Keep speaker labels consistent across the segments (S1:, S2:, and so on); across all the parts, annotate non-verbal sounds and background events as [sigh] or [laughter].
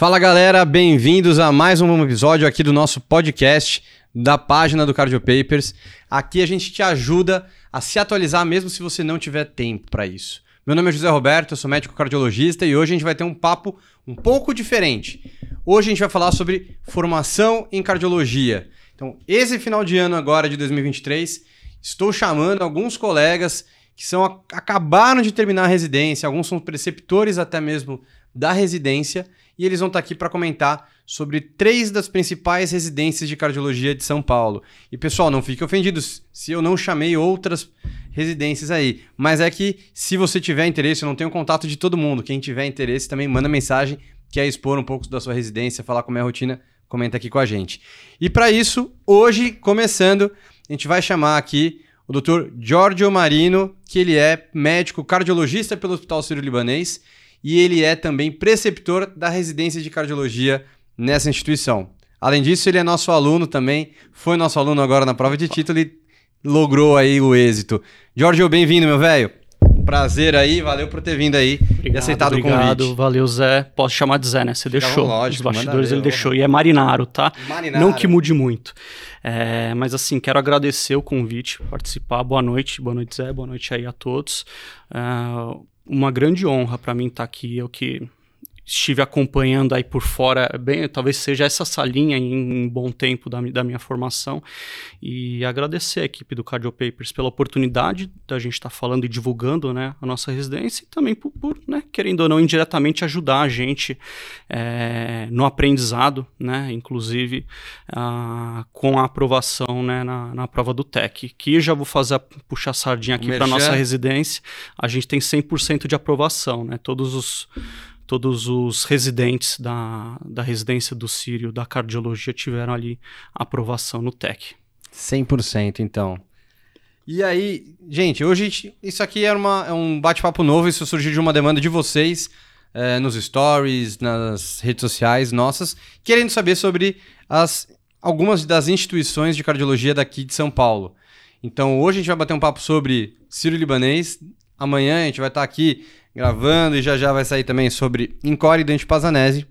S1: Fala galera, bem-vindos a mais um episódio aqui do nosso podcast da página do Cardio Papers. Aqui a gente te ajuda a se atualizar mesmo se você não tiver tempo para isso. Meu nome é José Roberto, eu sou médico cardiologista e hoje a gente vai ter um papo um pouco diferente. Hoje a gente vai falar sobre formação em cardiologia. Então, esse final de ano agora de 2023, estou chamando alguns colegas que são acabaram de terminar a residência, alguns são preceptores até mesmo da residência e eles vão estar aqui para comentar sobre três das principais residências de cardiologia de São Paulo. E pessoal, não fiquem ofendidos se eu não chamei outras residências aí, mas é que se você tiver interesse, eu não tenho contato de todo mundo. Quem tiver interesse também manda mensagem, quer expor um pouco da sua residência, falar como é a rotina, comenta aqui com a gente. E para isso, hoje, começando, a gente vai chamar aqui o Dr. Giorgio Marino, que ele é médico cardiologista pelo Hospital Sírio-Libanês e ele é também preceptor da residência de cardiologia nessa instituição. Além disso, ele é nosso aluno também, foi nosso aluno agora na prova de título e logrou aí o êxito. Jorge, bem-vindo, meu velho. Prazer aí, valeu por ter vindo aí
S2: obrigado,
S1: e aceitado
S2: obrigado,
S1: o convite.
S2: Valeu, Zé. Posso chamar de Zé, né? Você deixou.
S1: Lógico,
S2: Os bastidores ele deixou. E é Marinaro, tá?
S1: Marinaro.
S2: Não que mude muito. É, mas assim, quero agradecer o convite, participar. Boa noite, boa noite, Zé. Boa noite aí a todos. É, uma grande honra para mim estar tá aqui. Eu que estive acompanhando aí por fora, bem, talvez seja essa salinha em um bom tempo da, da minha formação. E agradecer a equipe do Cardio Papers pela oportunidade da gente estar tá falando e divulgando né, a nossa residência e também por, por né, querendo ou não, indiretamente ajudar a gente é, no aprendizado, né, inclusive uh, com a aprovação né, na, na prova do TEC, que já vou fazer puxar a sardinha aqui para nossa residência, a gente tem 100% de aprovação, né, todos os todos os residentes da, da residência do Sírio, da cardiologia, tiveram ali aprovação no TEC.
S1: 100% então. E aí, gente, hoje isso aqui é, uma, é um bate-papo novo, isso surgiu de uma demanda de vocês é, nos stories, nas redes sociais nossas, querendo saber sobre as, algumas das instituições de cardiologia daqui de São Paulo. Então hoje a gente vai bater um papo sobre Sírio-Libanês, amanhã a gente vai estar aqui gravando e já já vai sair também sobre Encore e Dante Pazanese.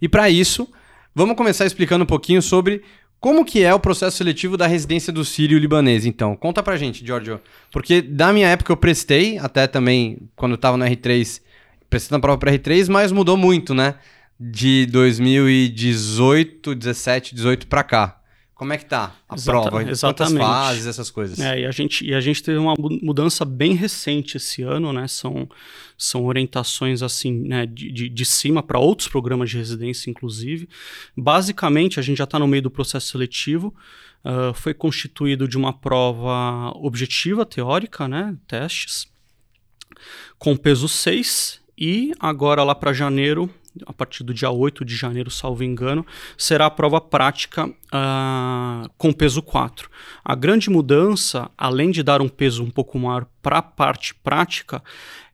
S1: E para isso, vamos começar explicando um pouquinho sobre como que é o processo seletivo da residência do Sírio Libanês, então. Conta pra gente, Giorgio. Porque da minha época eu prestei, até também quando eu tava no R3, prestei na prova para R3, mas mudou muito, né? De 2018, 17, 18 para cá. Como é que tá a Exata, prova?
S2: Exatamente.
S1: Quantas fases, essas coisas?
S2: É, e a, gente, e a gente teve uma mudança bem recente esse ano, né? São, são orientações assim, né, de, de, de cima para outros programas de residência, inclusive. Basicamente, a gente já está no meio do processo seletivo. Uh, foi constituído de uma prova objetiva, teórica, né? Testes, com peso 6, e agora lá para janeiro a partir do dia 8 de janeiro, salvo engano, será a prova prática uh, com peso 4. A grande mudança, além de dar um peso um pouco maior para a parte prática,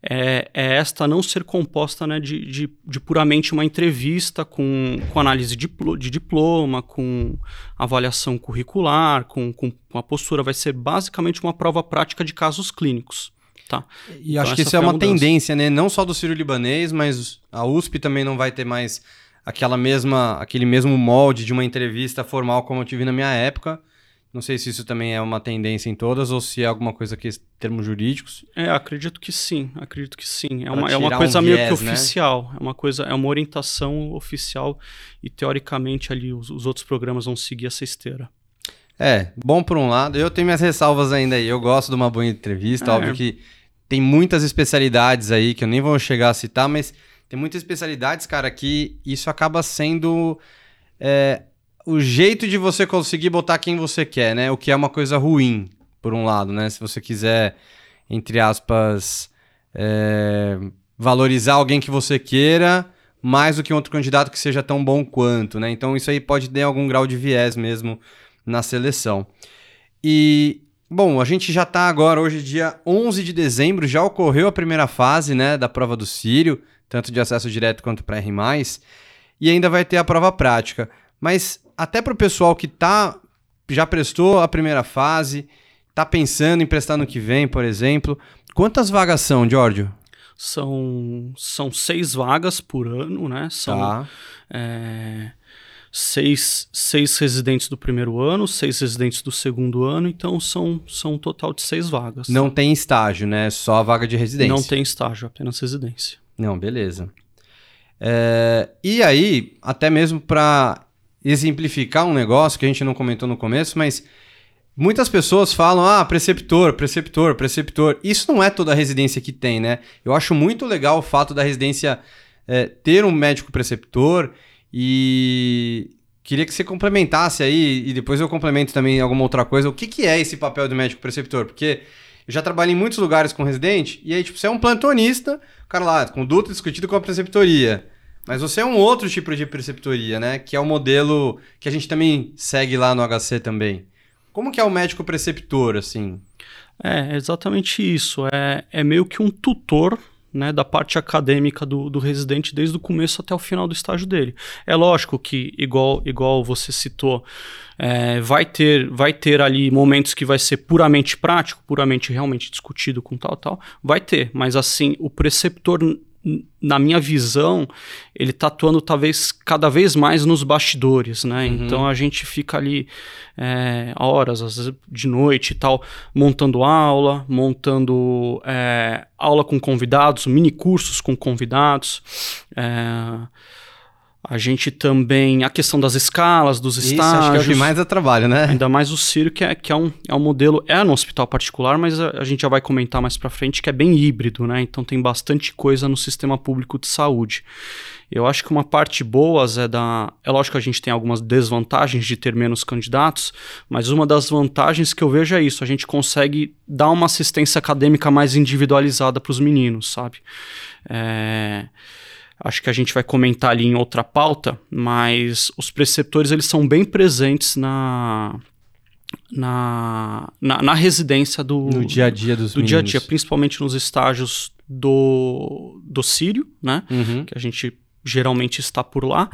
S2: é, é, esta não ser composta né, de, de, de, puramente uma entrevista com, com análise de, de diploma, com avaliação curricular, com, com a postura. Vai ser basicamente uma prova prática de casos clínicos. Tá.
S1: E então, acho que isso é uma tendência, né? Não só do Sírio Libanês, mas a USP também não vai ter mais aquela mesma, aquele mesmo molde de uma entrevista formal como eu tive na minha época. Não sei se isso também é uma tendência em todas ou se é alguma coisa que termos jurídicos.
S2: É, acredito que sim, acredito que sim. É uma, é uma coisa um meio viés, que né? oficial, né? é uma coisa, é uma orientação oficial e teoricamente ali os, os outros programas vão seguir essa esteira.
S1: É, bom por um lado. Eu tenho minhas ressalvas ainda aí. Eu gosto de uma boa entrevista. É. Óbvio que tem muitas especialidades aí que eu nem vou chegar a citar, mas tem muitas especialidades, cara, que isso acaba sendo é, o jeito de você conseguir botar quem você quer, né? O que é uma coisa ruim, por um lado, né? Se você quiser, entre aspas, é, valorizar alguém que você queira mais do que um outro candidato que seja tão bom quanto, né? Então isso aí pode ter algum grau de viés mesmo na seleção. E, bom, a gente já está agora, hoje, dia 11 de dezembro, já ocorreu a primeira fase né, da prova do Sírio, tanto de acesso direto quanto para R, e ainda vai ter a prova prática. Mas até para o pessoal que tá, já prestou a primeira fase, está pensando em prestar no que vem, por exemplo, quantas vagas são, Giorgio?
S2: São, são seis vagas por ano, né? São
S1: Tá.
S2: é, seis, seis residentes do primeiro ano, seis residentes do segundo ano, então são, são um total de seis vagas.
S1: Não tem estágio, né? Só a vaga de residência.
S2: Não tem estágio, apenas residência.
S1: Não, beleza. É, e aí, até mesmo para exemplificar um negócio que a gente não comentou no começo, mas muitas pessoas falam: ah, preceptor, preceptor, preceptor. Isso não é toda a residência que tem, né? Eu acho muito legal o fato da residência é, ter um médico preceptor e queria que você complementasse aí, e depois eu complemento também alguma outra coisa, o que, que é esse papel do médico preceptor? Porque eu já trabalhei em muitos lugares com residente, e aí, tipo, você é um plantonista, o cara lá, conduta discutido com a preceptoria. Mas você é um outro tipo de preceptoria, né? Que é o modelo que a gente também segue lá no HC também. Como que é o médico preceptor, assim?
S2: É exatamente isso. É, é meio que um tutor né, da parte acadêmica do, do residente desde o começo até o final do estágio dele. É lógico que, igual, igual você citou, é, vai, ter, vai ter ali momentos que vai ser puramente prático, puramente realmente discutido com tal, tal, vai ter, mas assim, o preceptor na minha visão, ele está atuando talvez cada vez mais nos bastidores, né? Uhum. Então a gente fica ali é, horas, às vezes de noite e tal, montando aula, montando é, aula com convidados, mini cursos com convidados. É, a gente também. A questão das escalas, dos
S1: Isso,
S2: estágios.
S1: acho que é o que mais dá trabalho, né?
S2: Ainda mais o Ciro, que é, que é, um, é um modelo. É no hospital particular, mas a, a, gente já vai comentar mais pra frente que é bem híbrido, né? Então tem bastante coisa no sistema público de saúde. Eu acho que uma parte boa é da. É lógico que a gente tem algumas desvantagens de ter menos candidatos, mas uma das vantagens que eu vejo é isso: a gente consegue dar uma assistência acadêmica mais individualizada para os meninos, sabe? É acho que a gente vai comentar ali em outra pauta, mas os preceptores eles são bem presentes na na, na, na residência do
S1: no dia a dia dos
S2: do
S1: meninos.
S2: dia a dia, principalmente nos estágios do do Sírio, né?
S1: Uhum.
S2: Que a gente geralmente está por lá.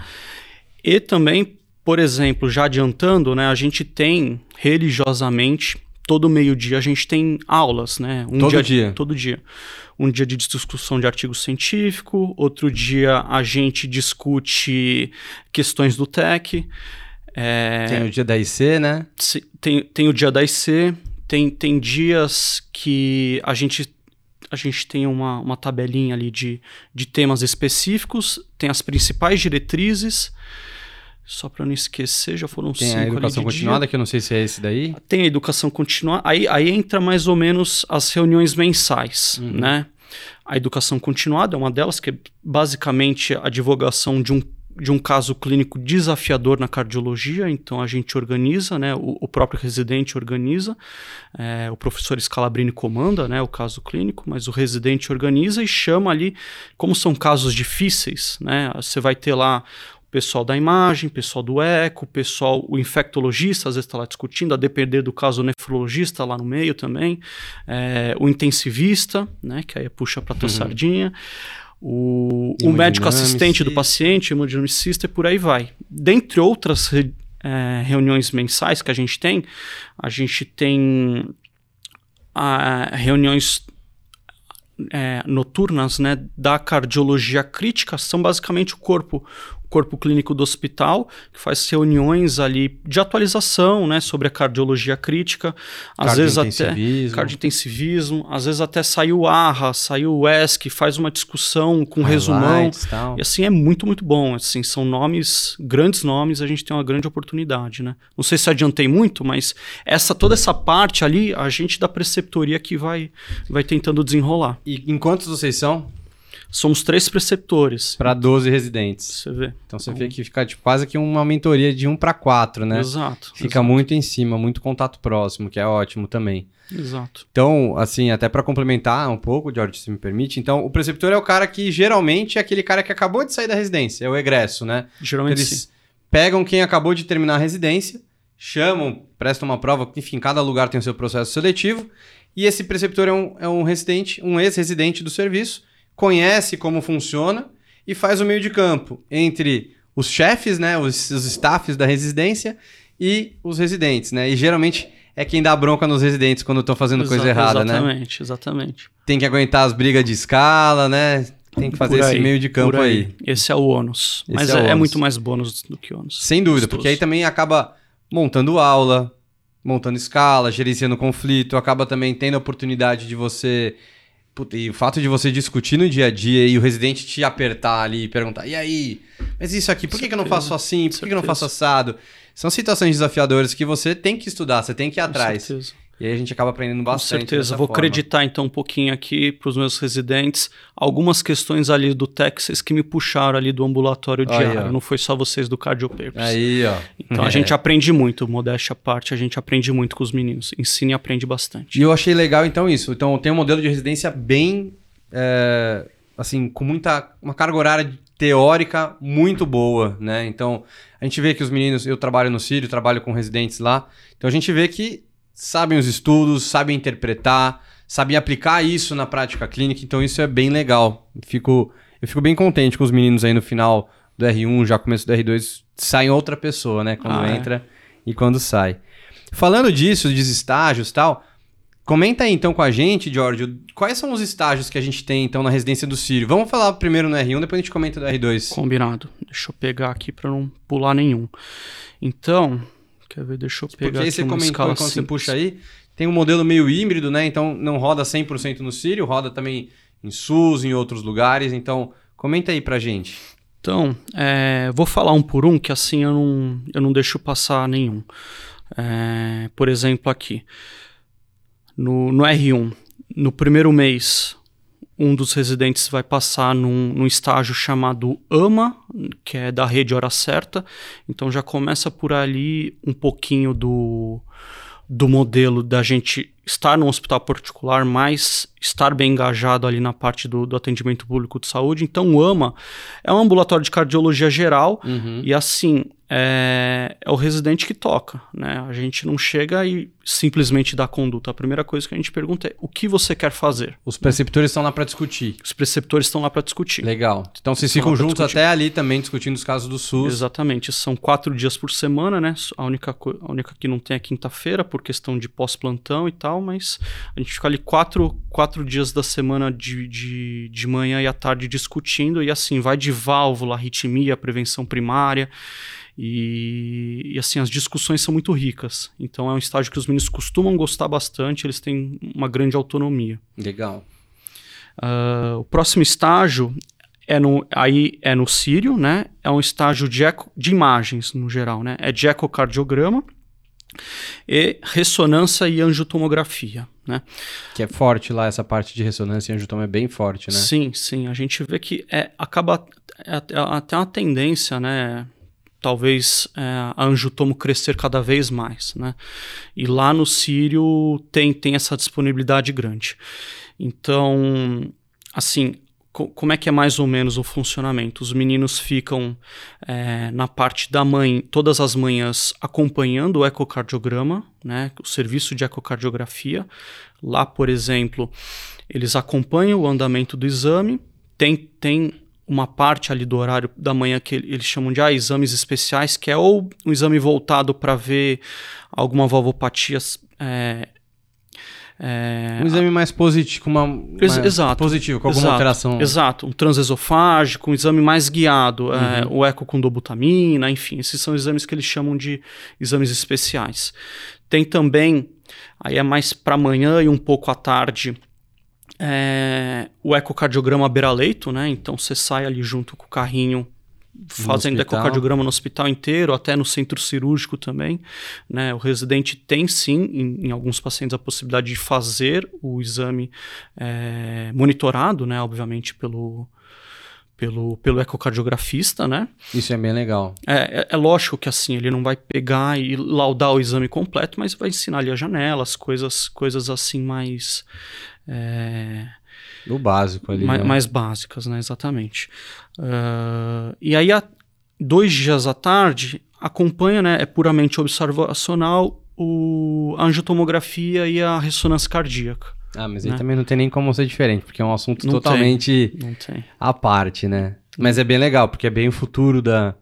S2: E também, por exemplo, já adiantando, né, a gente tem religiosamente todo meio-dia a gente tem aulas, né?
S1: Um todo dia, dia.
S2: Todo dia. Um dia de discussão de artigo científico, outro dia a gente discute questões do TEC. É...
S1: Tem o dia da IC, né?
S2: Tem, tem o dia da IC, tem, tem dias que a gente a gente tem uma, uma tabelinha ali de, de temas específicos, tem as principais diretrizes, só para não esquecer, já foram
S1: Tem
S2: cinco
S1: a educação continuada,
S2: dia.
S1: que eu não sei se é esse daí.
S2: Tem a educação continuada. Aí, aí entra mais ou menos as reuniões mensais, uhum. né? A educação continuada é uma delas, que é basicamente a divulgação de um, de um caso clínico desafiador na cardiologia. Então a gente organiza, né? O, o próprio residente organiza, é, o professor Scalabrini comanda, né? O caso clínico, mas o residente organiza e chama ali, como são casos difíceis, né? Você vai ter lá pessoal da imagem, pessoal do eco, pessoal, o infectologista às vezes está lá discutindo, a depender do caso o nefrologista lá no meio também, é, o intensivista, né, que aí puxa para tua uhum. sardinha, o, o médico assistente do paciente, hemodinamicista e por aí vai. Dentre outras re, é, reuniões mensais que a gente tem, a gente tem a, reuniões é, noturnas né, da cardiologia crítica são basicamente o corpo corpo clínico do hospital, que faz reuniões ali de atualização, né, sobre a cardiologia crítica, às vezes até cardiointensivismo, às vezes até saiu o ARRA, saiu o ESC, faz uma discussão com Highlights, resumão.
S1: Tal.
S2: E assim é muito, muito bom, assim, são nomes, grandes nomes, a gente tem uma grande oportunidade, né? Não sei se adiantei muito, mas essa toda essa parte ali, a gente da preceptoria que vai vai tentando desenrolar.
S1: E em quantos vocês são?
S2: Somos três preceptores.
S1: Para 12 residentes.
S2: Você vê.
S1: Então você vê que fica tipo, quase que uma mentoria de um para quatro, né?
S2: Exato.
S1: Fica
S2: exato.
S1: muito em cima, muito contato próximo, que é ótimo também.
S2: Exato.
S1: Então, assim, até para complementar um pouco, George, se me permite, então o preceptor é o cara que geralmente é aquele cara que acabou de sair da residência, é o egresso, né?
S2: Geralmente
S1: Eles
S2: sim.
S1: pegam quem acabou de terminar a residência, chamam, prestam uma prova, enfim, cada lugar tem o seu processo seletivo, e esse preceptor é um, é um residente, um ex-residente do serviço, conhece como funciona e faz o meio de campo entre os chefes, né, os, os staffs da residência e os residentes, né? E geralmente é quem dá bronca nos residentes quando estão fazendo coisa
S2: Exa-
S1: errada, né?
S2: Exatamente, exatamente.
S1: Tem que aguentar as brigas de escala, né? Tem que fazer
S2: Por
S1: esse
S2: aí,
S1: meio de campo
S2: por
S1: aí.
S2: Esse é o ônus.
S1: Esse
S2: Mas
S1: é
S2: é, é muito mais bônus do que ônus.
S1: Sem dúvida,
S2: Gostoso.
S1: porque aí também acaba montando aula, montando escala, gerenciando conflito, acaba também tendo a oportunidade de você. Puta, e o fato de você discutir no dia a dia e o residente te apertar ali e perguntar: e aí? Mas isso aqui, por que, que eu não faço assim? Por que, que eu não faço assado? São situações desafiadoras que você tem que estudar, você tem que ir
S2: Com
S1: atrás.
S2: certeza.
S1: E aí a gente acaba aprendendo
S2: Com
S1: bastante.
S2: certeza.
S1: dessa
S2: Vou
S1: forma.
S2: acreditar então um pouquinho aqui para os meus residentes algumas questões ali do Texas que me puxaram ali do ambulatório
S1: Aí,
S2: diário.
S1: ó.
S2: Não foi só vocês do Cardio Papers.
S1: Aí, ó.
S2: Então
S1: É.
S2: a gente aprende muito, modéstia à parte, a gente aprende muito com os meninos. Ensina e aprende bastante.
S1: E eu achei legal, então, isso. Então, tem um modelo de residência bem. é, assim, com muita. Uma carga horária teórica muito boa, né? Então, a gente vê que os meninos. Eu trabalho no Sírio, trabalho com residentes lá. Então, a gente vê que sabem os estudos, sabem interpretar, sabem aplicar isso na prática clínica. Então, isso é bem legal. Fico, eu fico bem contente com os meninos aí no final do R1, já começo do R2, saem outra pessoa, né? Quando
S2: Ah, é.
S1: entra e quando sai. Falando disso, dos estágios e tal, comenta aí então com a gente, Giorgio, quais são os estágios que a gente tem então na residência do Sírio? Vamos falar primeiro no R1, depois a gente comenta do R2.
S2: Combinado. Deixa eu pegar aqui para não pular nenhum. Então, quer ver? Deixa eu pegar
S1: Porque aí você comentou quando você
S2: simples.
S1: puxa aí, tem um modelo meio híbrido, né? Então não roda 100% no Sírio, roda também em SUS, em outros lugares. Então, comenta aí pra gente.
S2: Então, é, vou falar um por um, que assim eu não, eu não deixo passar nenhum. É, por exemplo, aqui, no, no R1, no primeiro mês, um dos residentes vai passar num, num estágio chamado AMA, que é da rede Hora Certa. Então já começa por ali um pouquinho do, do modelo da gente estar num hospital particular, mas estar bem engajado ali na parte do, do atendimento público de saúde. Então, o AMA é um ambulatório de cardiologia geral
S1: Uhum.
S2: e assim, é, é o residente que toca, né? A gente não chega e simplesmente dá conduta. A primeira coisa que a gente pergunta é o que você quer fazer?
S1: Os preceptores estão lá pra discutir.
S2: Os preceptores estão lá para discutir.
S1: Legal. Então vocês
S2: Estão
S1: ficam juntos
S2: discutir.
S1: até ali também discutindo os casos do SUS.
S2: Exatamente, são quatro dias por semana, né? A única, a única que não tem é quinta-feira, por questão de pós-plantão e tal, mas a gente fica ali quatro, quatro dias da semana de, de, de manhã e à tarde discutindo, e assim, vai de válvula, arritmia, prevenção primária, e, e assim, as discussões são muito ricas. Então é um estágio que os meninos costumam gostar bastante, eles têm uma grande autonomia.
S1: Legal.
S2: Ah, o próximo estágio é no, aí é no Sírio, né? É um estágio de, eco, de imagens no geral, né? É de ecocardiograma e ressonância e angiotomografia, né?
S1: Que é forte lá, essa parte de ressonância e angiotoma é bem forte, né?
S2: Sim, sim. A gente vê que é, acaba é até- até uma tendência, né? Talvez é, a angiotomo crescer cada vez mais, né? E lá no Sírio tem, tem essa disponibilidade grande. Então, assim, co- como é que é mais ou menos o funcionamento? Os meninos ficam é, na parte da mãe, todas as manhãs, acompanhando o ecocardiograma, né, o serviço de ecocardiografia. Lá, por exemplo, eles acompanham o andamento do exame, tem, tem uma parte ali do horário da manhã que ele- eles chamam de ah, exames especiais, que é ou um exame voltado para ver alguma valvopatia. É, é,
S1: Um exame mais positivo, com uma, mais
S2: exato.
S1: positivo, com alguma
S2: Exato,
S1: alteração.
S2: Exato, um transesofágico, um exame mais guiado, é, o eco com dobutamina, enfim, esses são exames que eles chamam de exames especiais. Tem também, aí é mais para amanhã e um pouco à tarde, é, o ecocardiograma beira-leito, né? Então você sai ali junto com o carrinho fazendo ecocardiograma no hospital inteiro, até no centro cirúrgico também. Né? O residente tem sim, em, em alguns pacientes, a possibilidade de fazer o exame é, monitorado, né? Obviamente pelo, pelo, pelo ecocardiografista, né?
S1: Isso é bem legal.
S2: É, é- é lógico que assim, ele não vai pegar e laudar o exame completo, mas vai ensinar ali as janelas, coisas, coisas assim mais. é,
S1: O básico ali.
S2: mais,
S1: né?
S2: mais básicas, né? Exatamente. Ah, e aí, a- dois dias à tarde, acompanha, né? É puramente observacional o, a angiotomografia e a ressonância cardíaca.
S1: Ah, mas aí
S2: né?
S1: também não tem nem como ser diferente, porque é um assunto
S2: Não
S1: totalmente
S2: Não tem.
S1: à parte, né? Mas é bem legal, porque é bem o futuro da,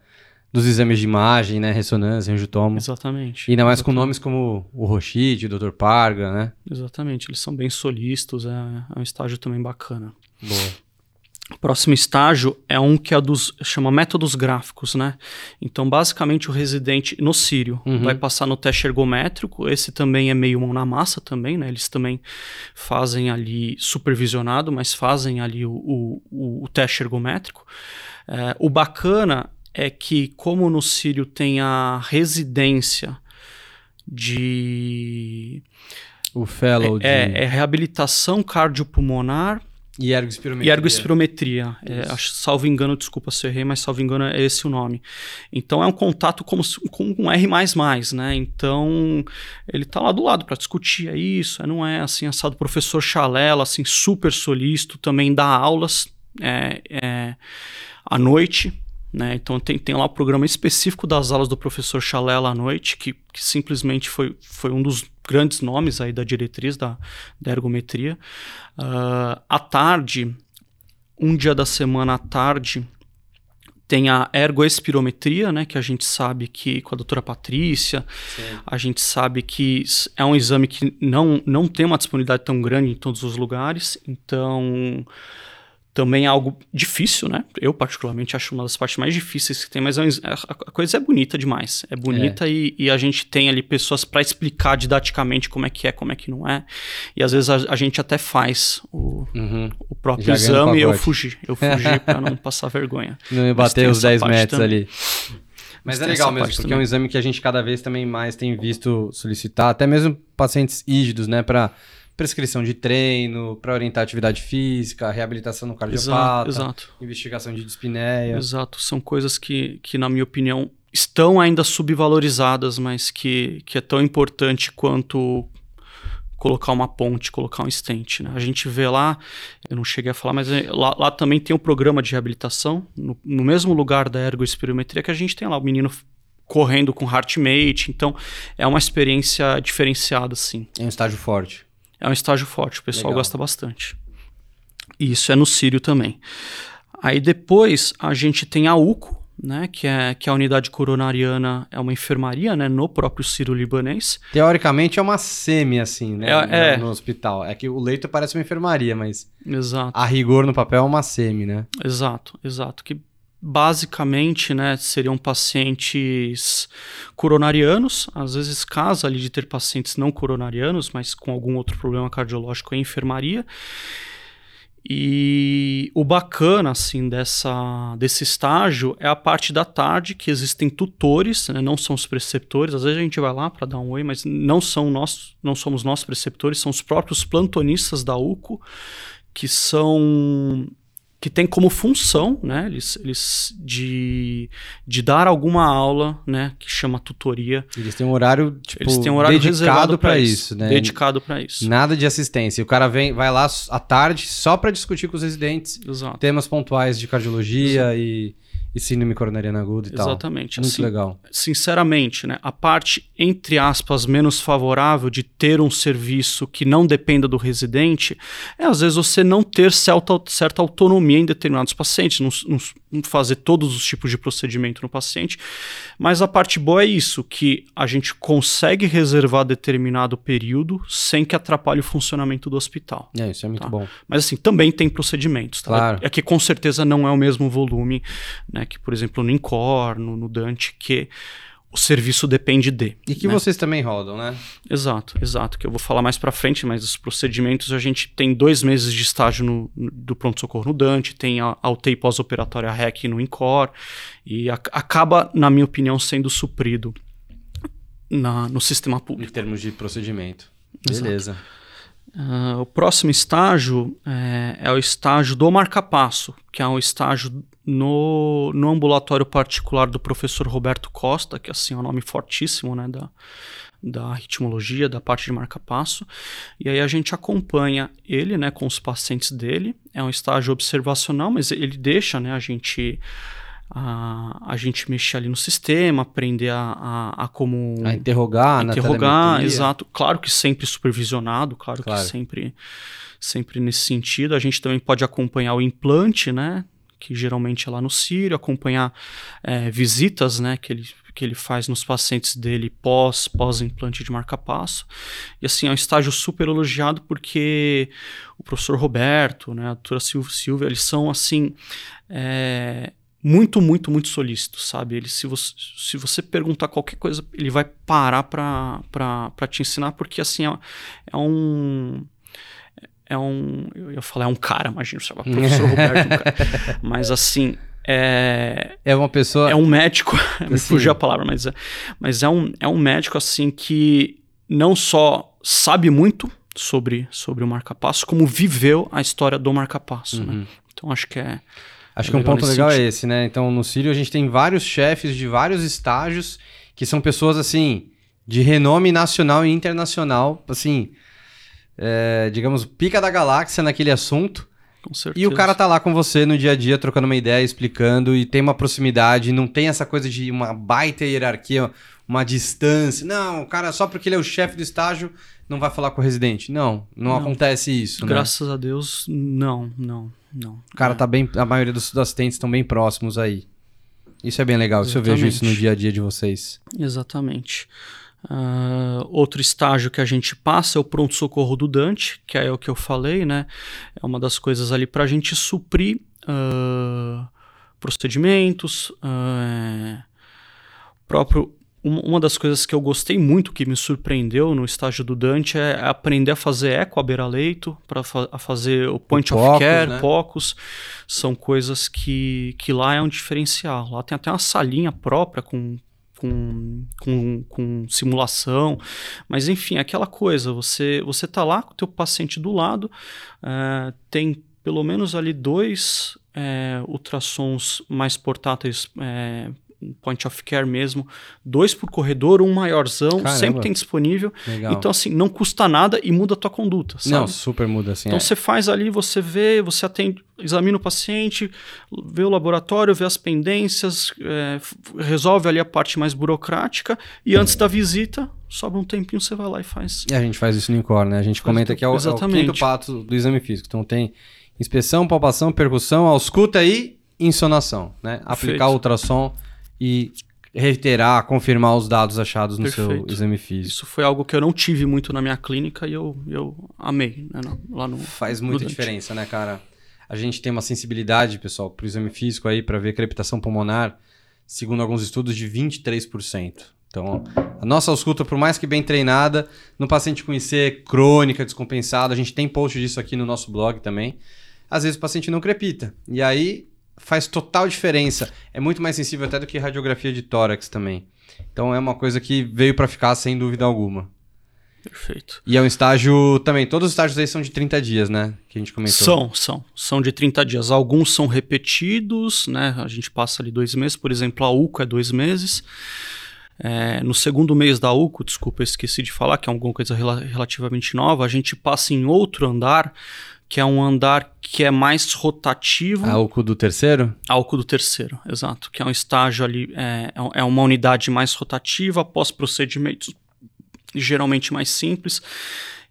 S1: dos exames de imagem, né? Ressonância, angiotomo.
S2: Exatamente.
S1: E ainda mais
S2: Exatamente.
S1: com nomes como o Rochite, o Dr. Parga, né?
S2: Exatamente, eles são bem solícitos, é, é um estágio também bacana.
S1: Boa.
S2: O próximo estágio é um que é dos chama métodos gráficos, né? Então, basicamente, o residente no Sírio
S1: Uhum.
S2: vai passar no teste ergométrico. Esse também é meio mão na massa também, né? Eles também fazem ali supervisionado, mas fazem ali o, o, o- o teste ergométrico. É, o bacana é que, como no Sírio tem a residência de
S1: O fellow de...
S2: é, é reabilitação cardiopulmonar
S1: E ergospirometria.
S2: e ergospirometria. É, acho, salvo engano, desculpa se eu errei, mas salvo engano é esse o nome. Então é um contato como com um R++, né? Então ele tá lá do lado para discutir é isso, é, não é assim, assado. Professor Chalela, assim, super solícito, também dá aulas é, é, à noite, né? Então tem, tem lá o programa específico das aulas do professor Chalela à noite, que, que simplesmente foi, foi um dos grandes nomes aí da diretriz da, da ergometria. Ah, à tarde, um dia da semana à tarde, tem a ergoespirometria, né, que a gente sabe que com a doutora Patrícia,
S1: Sim.
S2: a gente sabe que é um exame que não, não tem uma disponibilidade tão grande em todos os lugares, então também é algo difícil, né? Eu particularmente acho uma das partes mais difíceis que tem, mas é ex- a, coisa é bonita demais. É bonita E, e a gente tem ali pessoas para explicar didaticamente como é que é, como é que não é. E às vezes a, a gente até faz o,
S1: Uhum.
S2: o próprio
S1: Já
S2: exame e eu fugi. Eu fugi [laughs] para não passar vergonha.
S1: Não
S2: Mas
S1: bater os
S2: essa
S1: 10
S2: parte
S1: metros
S2: também.
S1: ali. Mas
S2: tem
S1: é legal mesmo, porque é um
S2: também.
S1: exame que a gente cada vez também mais tem visto solicitar, até mesmo pacientes ígidos, né, para prescrição de treino, para orientar atividade física, reabilitação no cardiopata,
S2: Exato, exato.
S1: investigação de dispneia.
S2: Exato, são coisas que, que, na minha opinião, estão ainda subvalorizadas, mas que, que é tão importante quanto colocar uma ponte, colocar um stent. Né? A gente vê lá, eu não cheguei a falar, mas é- lá, lá também tem um programa de reabilitação, no, no mesmo lugar da ergoespirometria que a gente tem lá, o menino correndo com heartmate, então é uma experiência diferenciada, sim.
S1: É um estágio forte.
S2: É um estágio forte, o pessoal
S1: Legal.
S2: gosta bastante. E isso é no Sírio também. Aí depois a gente tem a UCO, né, que é, que é a unidade coronariana, é uma enfermaria, né, no próprio Sírio libanês.
S1: Teoricamente é uma semi, assim, né?
S2: É-
S1: no,
S2: é.
S1: no hospital. É que o leito parece uma enfermaria, mas
S2: Exato,
S1: a rigor no papel é uma semi, né?
S2: exato, exato. Que basicamente, né, seriam pacientes coronarianos, às vezes casa ali de ter pacientes não coronarianos, mas com algum outro problema cardiológico em enfermaria. E o bacana, assim, dessa, desse estágio é a parte da tarde, que existem tutores, né, não são os preceptores. Às vezes a gente vai lá para dar um oi, mas não são nós, não somos nós preceptores, são os próprios plantonistas da UCO, que são que tem como função, né, eles, eles de, de dar alguma aula, né, que chama tutoria.
S1: Eles têm um horário, tipo,
S2: Eles têm um horário
S1: dedicado para
S2: para
S1: isso, né?
S2: Dedicado para isso.
S1: Nada de assistência. O cara vem, vai lá à tarde só para discutir com os residentes
S2: Exato.
S1: temas pontuais de cardiologia e, e síndrome coronariana aguda e tal.
S2: Exatamente.
S1: Muito
S2: assim,
S1: legal.
S2: sinceramente, né, a parte, entre aspas, menos favorável de ter um serviço que não dependa do residente é, às vezes, você não ter certa, certa autonomia em determinados pacientes, não, não- não fazer todos os tipos de procedimento no paciente. Mas a parte boa é isso, que a gente consegue reservar determinado período sem que atrapalhe o funcionamento do hospital.
S1: É, isso é muito
S2: Tá.
S1: bom.
S2: Mas assim, também tem procedimentos, tá?
S1: Claro.
S2: É que com certeza não é o mesmo volume, né? Que, por exemplo, no Incor, no, no Dante, que o serviço depende de.
S1: E que
S2: né?
S1: vocês também rodam, né?
S2: Exato, exato. Que eu vou falar mais pra frente, mas os procedimentos a gente tem dois meses de estágio no- no- do pronto-socorro no Dante, tem a, a UTI pós-operatória REC no Incor, e a- acaba, na minha opinião, sendo suprido na- no sistema
S1: Em
S2: público.
S1: termos de procedimento.
S2: Exato. Ah, o próximo estágio é, é o estágio do marcapasso, que é um estágio no, no ambulatório particular do professor Roberto Costa, que assim é um nome fortíssimo né, da, da ritmologia, da parte de marcapasso. E aí a gente acompanha ele né, com os pacientes dele. É um estágio observacional, mas ele deixa né, a gente. A, a gente mexer ali no sistema, aprender a, a, a como
S1: A interrogar, na
S2: interrogar,
S1: telemetria.
S2: exato. Claro que sempre supervisionado, claro,
S1: Claro.
S2: que sempre, sempre nesse sentido. A gente também pode acompanhar o implante, né? que geralmente é lá no Sírio, acompanhar é, visitas né, que, ele, que ele faz nos pacientes dele pós, pós-implante de marca-passo. E assim, é um estágio super elogiado porque o professor Roberto, né, a doutora Silvia, eles são assim. É, muito, muito, muito solícito, sabe? Ele, se, você, se você perguntar qualquer coisa, ele vai parar para te ensinar, porque assim, é, é um é um. Eu ia falar, é um cara, imagina, sei lá, professor [laughs] Roberto. Um cara. Mas assim. É,
S1: é uma pessoa.
S2: É um médico. [laughs] me fugiu a palavra, mas, é, mas é, um, é um médico assim que não só sabe muito sobre, sobre o marca-passo, como viveu a história do marca-passo. Né? Uhum. Né? Então acho que é.
S1: Acho que um ponto legal é sentido. é esse, né? Então no Sírio a gente tem vários chefes de vários estágios que são pessoas assim de renome nacional e internacional, assim é, digamos, pica da galáxia naquele assunto.
S2: Com certeza.
S1: E o cara tá lá com você no dia a dia, trocando uma ideia, explicando, e tem uma proximidade, não tem essa coisa de uma baita hierarquia, uma distância. Não, o cara, só porque ele é o chefe do estágio, não vai falar com o residente. Não, não, não. acontece isso.
S2: Né? Graças né? a Deus, não, não, não.
S1: O cara é. tá bem. A maioria dos, dos assistentes estão bem próximos aí. Isso é bem legal, se eu vejo isso no dia a dia de vocês.
S2: Exatamente. Uh, outro estágio que a gente passa é o pronto-socorro do Dante, que é o que eu falei, né? É uma das coisas ali para a gente suprir uh, procedimentos, uh, próprio uma das coisas que eu gostei muito, que me surpreendeu no estágio do Dante, é aprender a fazer eco à beira-leito, para fa fazer o point o of Pocos, care, né? POCUS. São coisas que, que lá é um diferencial. Lá tem até uma salinha própria com com, com, com simulação, mas enfim, aquela coisa, você você tá lá com o teu paciente do lado, uh, tem pelo menos ali dois é, ultrassons mais portáteis é, point of care mesmo, dois por corredor, um maiorzão, Caramba. sempre tem disponível. Legal. Então, assim, não custa nada e muda a tua conduta, sabe?
S1: Não, super muda, assim.
S2: Então, é. você faz ali, você vê, você atende, examina o paciente, vê o laboratório, vê as pendências, é, resolve ali a parte mais burocrática e antes da visita, sobra um tempinho, você vai lá e faz.
S1: E a gente faz isso no INCOR, né? A gente comenta que é o, é o quinto pato do exame físico. Então, tem inspeção, palpação, percussão, ausculta e insonação, né? Aplicar o ultrassom e reiterar, confirmar os dados achados no Perfeito. seu exame físico.
S2: Isso foi algo que eu não tive muito na minha clínica e eu, eu amei, né, lá no
S1: Faz muita diferença, né, cara? A gente tem uma sensibilidade, pessoal, para o exame físico aí, para ver crepitação pulmonar, segundo alguns estudos, de 23%. Então, a nossa ausculta, por mais que bem treinada, no paciente com IC crônica, descompensada, a gente tem post disso aqui no nosso blog também. Às vezes o paciente não crepita. E aí faz total diferença. É muito mais sensível até do que radiografia de tórax também. Então é uma coisa que veio para ficar sem dúvida alguma.
S2: Perfeito.
S1: E é um estágio também, todos os estágios aí são de 30 dias, né? Que a gente comentou.
S2: São, são. São de 30 dias. Alguns são repetidos, né? A gente passa ali dois meses. Por exemplo, a UCO é dois meses. É, no segundo mês da UCO, desculpa, eu esqueci de falar, que é alguma coisa rel relativamente nova, a gente passa em outro andar que é um andar que é mais rotativo.
S1: Álcool do terceiro?
S2: Álcool do terceiro, exato. Que é um estágio ali, é, é uma unidade mais rotativa, após procedimentos geralmente mais simples.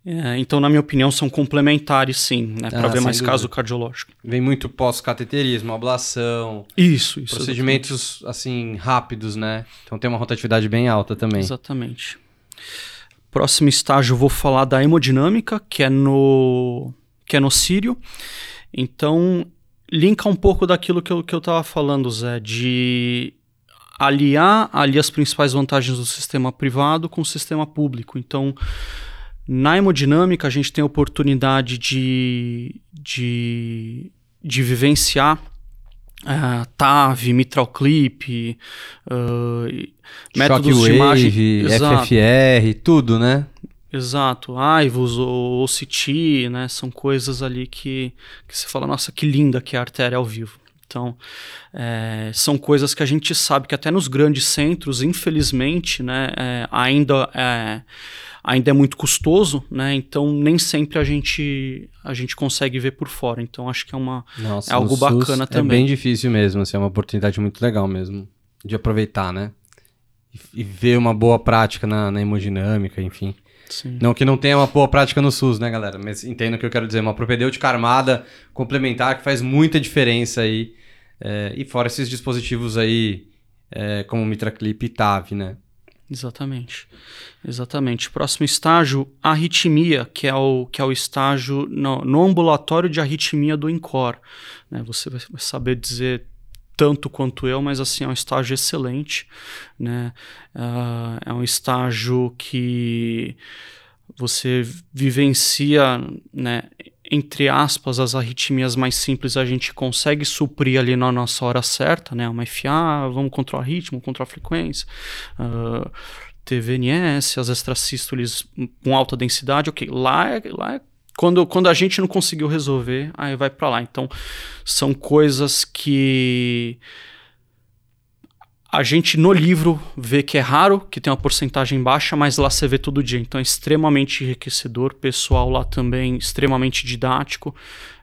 S2: É, então, na minha opinião, são complementares, sim, né, para ah, ver mais dúvida. caso cardiológico.
S1: Vem muito pós-cateterismo, ablação.
S2: Isso, isso.
S1: Procedimentos, exatamente. assim, rápidos, né? Então, tem uma rotatividade bem alta também.
S2: Exatamente. Próximo estágio, eu vou falar da hemodinâmica, que é no que é no Sírio. Então, linka um pouco daquilo que eu, que eu tava falando, Zé, de aliar ali as principais vantagens do sistema privado com o sistema público. Então, na hemodinâmica, a gente tem a oportunidade de, de, de vivenciar uh, TAV, mitral clip, uh, métodos
S1: Shockwave,
S2: de imagem,
S1: FFR, tudo, né?
S2: Exato, Aivos ou OCT, né? São coisas ali que, que você fala, nossa, que linda que é a artéria ao vivo. Então, é, são coisas que a gente sabe que até nos grandes centros, infelizmente, né, é, ainda, é, ainda é muito custoso, né? Então, nem sempre a gente, a gente consegue ver por fora. Então, acho que é, uma, Nossa, é algo bacana também.
S1: É bem difícil mesmo, assim, é uma oportunidade muito legal mesmo de aproveitar, né? E, e ver uma boa prática na, na hemodinâmica, enfim.
S2: Sim.
S1: Não que não tenha uma boa prática no SUS, né, galera? Mas entendo o que eu quero dizer. Uma propedêutica armada complementar que faz muita diferença aí É, e fora esses dispositivos aí, é, como MitraClip e TAV, né?
S2: Exatamente. Exatamente. Próximo estágio, arritmia, que é o, que é o estágio no, no ambulatório de arritmia do INCOR. Né? Você vai saber dizer tanto quanto eu, mas assim, é um estágio excelente. Né? Uh, é um estágio que você vivencia, né, entre aspas, as arritmias mais simples a gente consegue suprir ali na nossa hora certa, né? Uma FA, vamos controlar ritmo, controlar frequência. Uh, TVNS, as extrasístoles com alta densidade, ok. Lá é, lá é quando, quando a gente não conseguiu resolver, aí vai para lá. Então, são coisas que a gente no livro vê que é raro, que tem uma porcentagem baixa, mas lá você vê todo dia. Então é extremamente enriquecedor, pessoal lá também extremamente didático.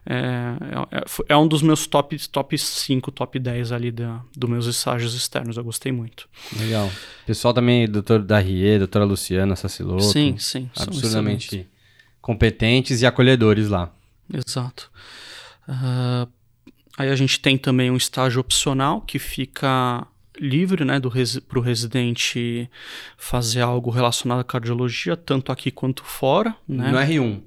S2: É, é, é um dos meus top, top 5, top 10 ali da, dos meus estágios externos. Eu gostei muito.
S1: Legal. Pessoal também, doutor Darrier, doutora Luciana Sassiloto.
S2: Sim, sim.
S1: Absurdamente competentes e acolhedores lá.
S2: Exato. Uh, aí a gente tem também um estágio opcional que fica livre né, para o residente fazer algo relacionado à cardiologia, tanto aqui quanto fora. Né?
S1: No R1.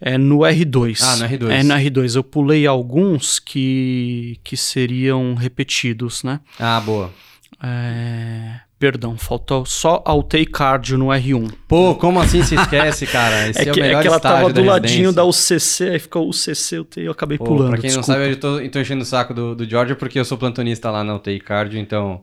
S2: É no R2.
S1: Ah, no R2.
S2: É no R2. Eu pulei alguns que, que seriam repetidos, né?
S1: Ah, boa.
S2: É... Perdão, faltou só Altei Cardio no R1.
S1: Pô, como assim se esquece, cara? [laughs]
S2: Esse é, que, é o melhor é que ela tava do ladinho da UCC, aí ficou UCC, UTI, eu acabei Pô, pulando.
S1: Pra quem
S2: desculpa.
S1: não sabe, eu tô, tô enchendo o saco do, do George porque eu sou plantonista lá na UTI Cardio, então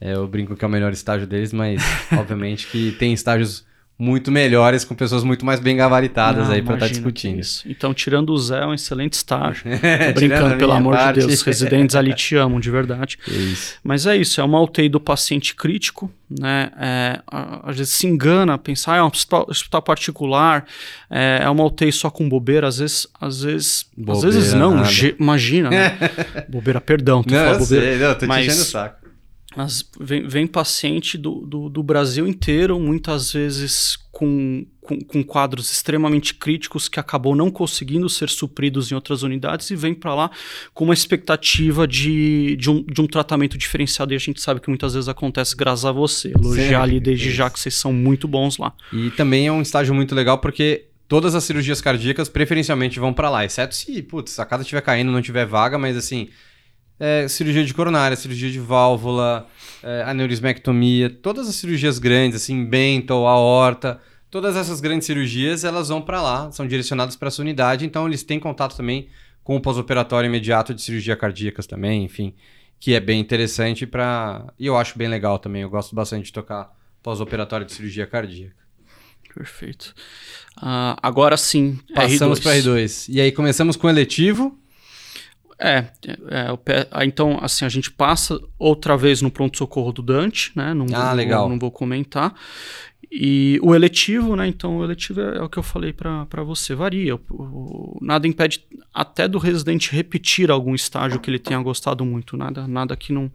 S1: é, eu brinco que é o melhor estágio deles, mas [laughs] obviamente que tem estágios muito melhores, com pessoas muito mais bem gabaritadas Não, aí para estar tá discutindo. Isso.
S2: Então, tirando o Zé, é um excelente estágio. [laughs] Tô brincando, pelo amor parte. de Deus. Os residentes ali te amam, de verdade. [laughs]
S1: Isso.
S2: Mas é isso, é uma UTI do paciente crítico, né? É, às vezes se engana, pensar, ah, é um hospital, hospital particular, é, é, uma UTI só com bobeira, às vezes, às vezes, bobeira, às vezes não, imagina, né? [laughs] bobeira, perdão,
S1: tu não, fala bobeira. Sei, não, tô te enchendo o saco
S2: mas vem, vem paciente do, do, do, Brasil inteiro, muitas vezes com, com, com, quadros extremamente críticos que acabou não conseguindo ser supridos em outras unidades e vem para lá com uma expectativa de, de, um, de um tratamento diferenciado. E a gente sabe que muitas vezes acontece graças a você. Elogiar ali desde já que vocês são muito bons lá.
S1: E também é um estágio muito legal porque todas as cirurgias cardíacas preferencialmente vão para lá, exceto se, putz, a casa estiver caindo, não tiver vaga, mas assim é, cirurgia de coronária, cirurgia de válvula, é, aneurismectomia, todas as cirurgias grandes, assim, bento, aorta, todas essas grandes cirurgias, elas vão para lá, são direcionadas para essa unidade, então eles têm contato também com o pós-operatório imediato de cirurgia cardíacas também, enfim, que é bem interessante para e eu acho bem legal também, eu gosto bastante de tocar pós-operatório de cirurgia cardíaca.
S2: Perfeito. Uh, agora sim,
S1: passamos para R2. E aí começamos com o eletivo.
S2: É, é, então assim a gente passa outra vez no pronto socorro do Dante, né? Não,
S1: ah, legal.
S2: Não vou comentar. E o eletivo, né? Então o eletivo é, é o que eu falei para você, varia. O, o, nada impede até do residente repetir algum estágio que ele tenha gostado muito. Nada, nada que não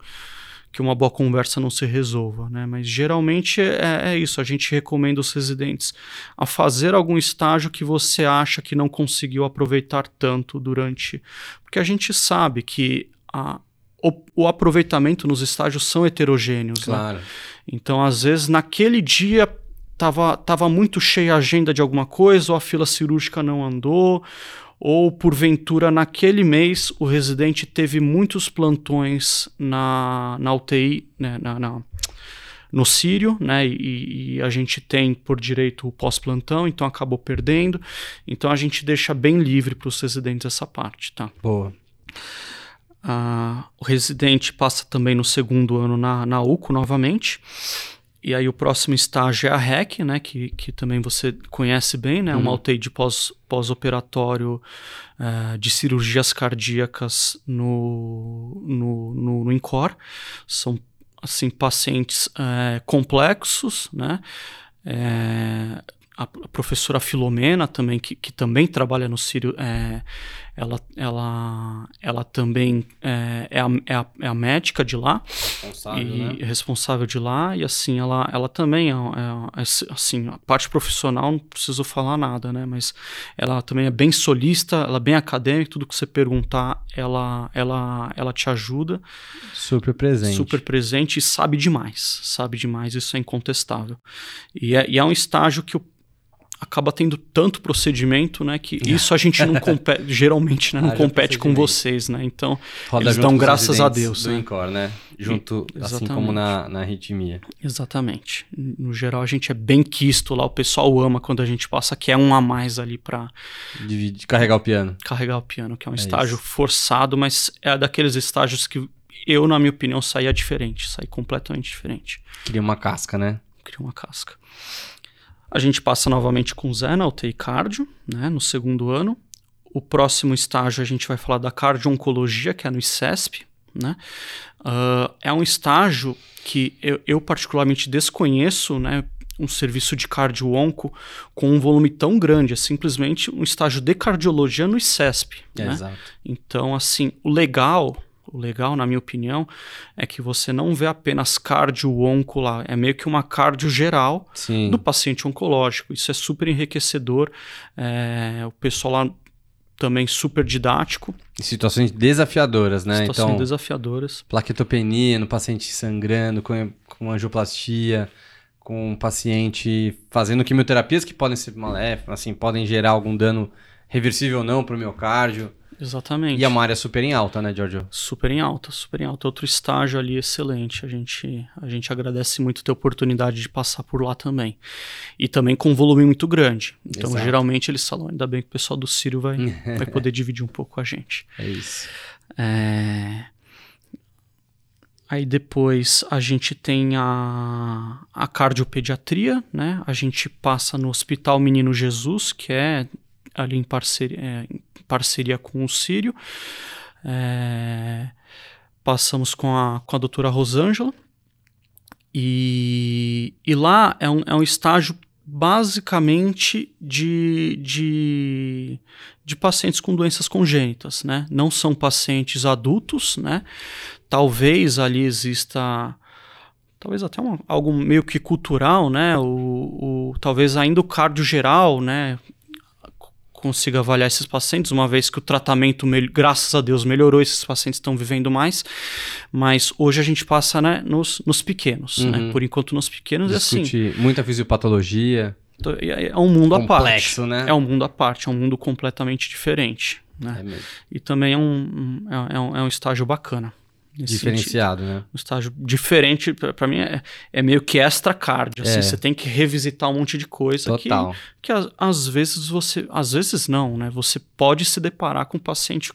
S2: que uma boa conversa não se resolva, né? Mas geralmente é, é, isso. A gente recomenda os residentes a fazer algum estágio que você acha que não conseguiu aproveitar tanto durante, porque a gente sabe que a, o, o, aproveitamento nos estágios são heterogêneos, né?
S1: claro.
S2: né? Então, às vezes, naquele dia tava, tava muito cheia a agenda de alguma coisa, ou a fila cirúrgica não andou, ou porventura naquele mês o residente teve muitos plantões na, na UTI, né, na, na, no Sírio, né, e, e, a gente tem por direito o pós-plantão, então acabou perdendo. Então a gente deixa bem livre para os residentes essa parte, tá?
S1: Boa.
S2: Uh, o residente passa também no segundo ano na, na UCO novamente. E aí o próximo estágio é a REC, né, que, que também você conhece bem, né, uhum. uma UTI de pós, pós-operatório uh, de cirurgias cardíacas no, no, no, no INCOR. São, assim, pacientes uh, complexos, né, é, a professora Filomena também, que, que também trabalha no Sírio, é, ela, ela, ela também é, é, a, é, a, é a médica de lá. Responsável, e, né? responsável de lá. E assim, ela, ela também é, é, é, assim, a parte profissional não preciso falar nada, né? Mas ela também é bem solista, ela é bem acadêmica, tudo que você perguntar, ela, ela, ela te ajuda.
S1: Super presente.
S2: Super presente e sabe demais. Sabe demais, isso é incontestável. E é, e é um estágio que o acaba tendo tanto procedimento, né, que isso a gente não compete, [laughs] geralmente, né, não compete com vocês, né, então Roda eles dão graças a Deus.
S1: Do
S2: né?
S1: Incor, né, junto, e, assim como na, na arritmia.
S2: Exatamente. No geral a gente é bem quisto lá, o pessoal ama quando a gente passa, que é um a mais ali para
S1: carregar o piano.
S2: Carregar o piano, que é um é estágio isso. forçado, mas é daqueles estágios que eu, na minha opinião, saía diferente, saí completamente diferente.
S1: Cria uma casca, né?
S2: Cria uma casca. A gente passa novamente com Zé na UTI Cardio, né, no segundo ano. O próximo estágio a gente vai falar da cardio-oncologia, que é no ICESP. Né? Uh, é um estágio que eu, eu, particularmente desconheço, né, um serviço de cardio-onco com um volume tão grande, é simplesmente um estágio de cardiologia no ICESP. É, né? Exato. Então, assim, o legal o legal, na minha opinião, é que você não vê apenas cardio-onco lá, é meio que uma cardio geral Sim. do paciente oncológico. Isso é super enriquecedor. É, o pessoal lá também super didático.
S1: situações desafiadoras, né?
S2: Situações então, desafiadoras.
S1: Plaquetopenia no paciente sangrando, com, com angioplastia, com um paciente fazendo quimioterapias que podem ser maléficas, assim, podem gerar algum dano reversível ou não para o miocárdio.
S2: Exatamente.
S1: E é uma área super em alta, né, Giorgio?
S2: Super em alta, super em alta. Outro estágio ali excelente. A gente, a gente agradece muito ter a oportunidade de passar por lá também. E também com um volume muito grande. Então, Exato. geralmente, eles falam, ainda bem que o pessoal do Círio vai, [laughs] vai poder dividir um pouco com a gente.
S1: É isso.
S2: É... Aí depois a gente tem a, a cardiopediatria, né? A gente passa no Hospital Menino Jesus, que é ali em parceria, é, em parceria com o Sírio. É, passamos com a, com a doutora Rosângela. E, e lá é um, é um estágio basicamente de, de, de pacientes com doenças congênitas, né? Não são pacientes adultos, né? Talvez ali exista talvez até um, algo meio que cultural, né? O, o, talvez ainda o cardio geral, né? Consiga avaliar esses pacientes, uma vez que o tratamento, graças a Deus, melhorou, esses pacientes estão vivendo mais. Mas hoje a gente passa né, nos, nos pequenos. Né? Uhum. Né? Por enquanto, nos pequenos Discute é assim.
S1: Muita fisiopatologia.
S2: Então, é, é um mundo
S1: Complexo,
S2: à parte.
S1: Né?
S2: É um mundo à parte, é um mundo completamente diferente. Né? É e também é um, é, é, um, é um estágio bacana.
S1: Diferenciado,
S2: sentido.
S1: né?
S2: Um estágio diferente, para mim é, é meio que extra cardio, assim, é. você tem que revisitar um monte de coisa
S1: Total.
S2: que, que às, às, vezes você, às vezes não, né? Você pode se deparar com um paciente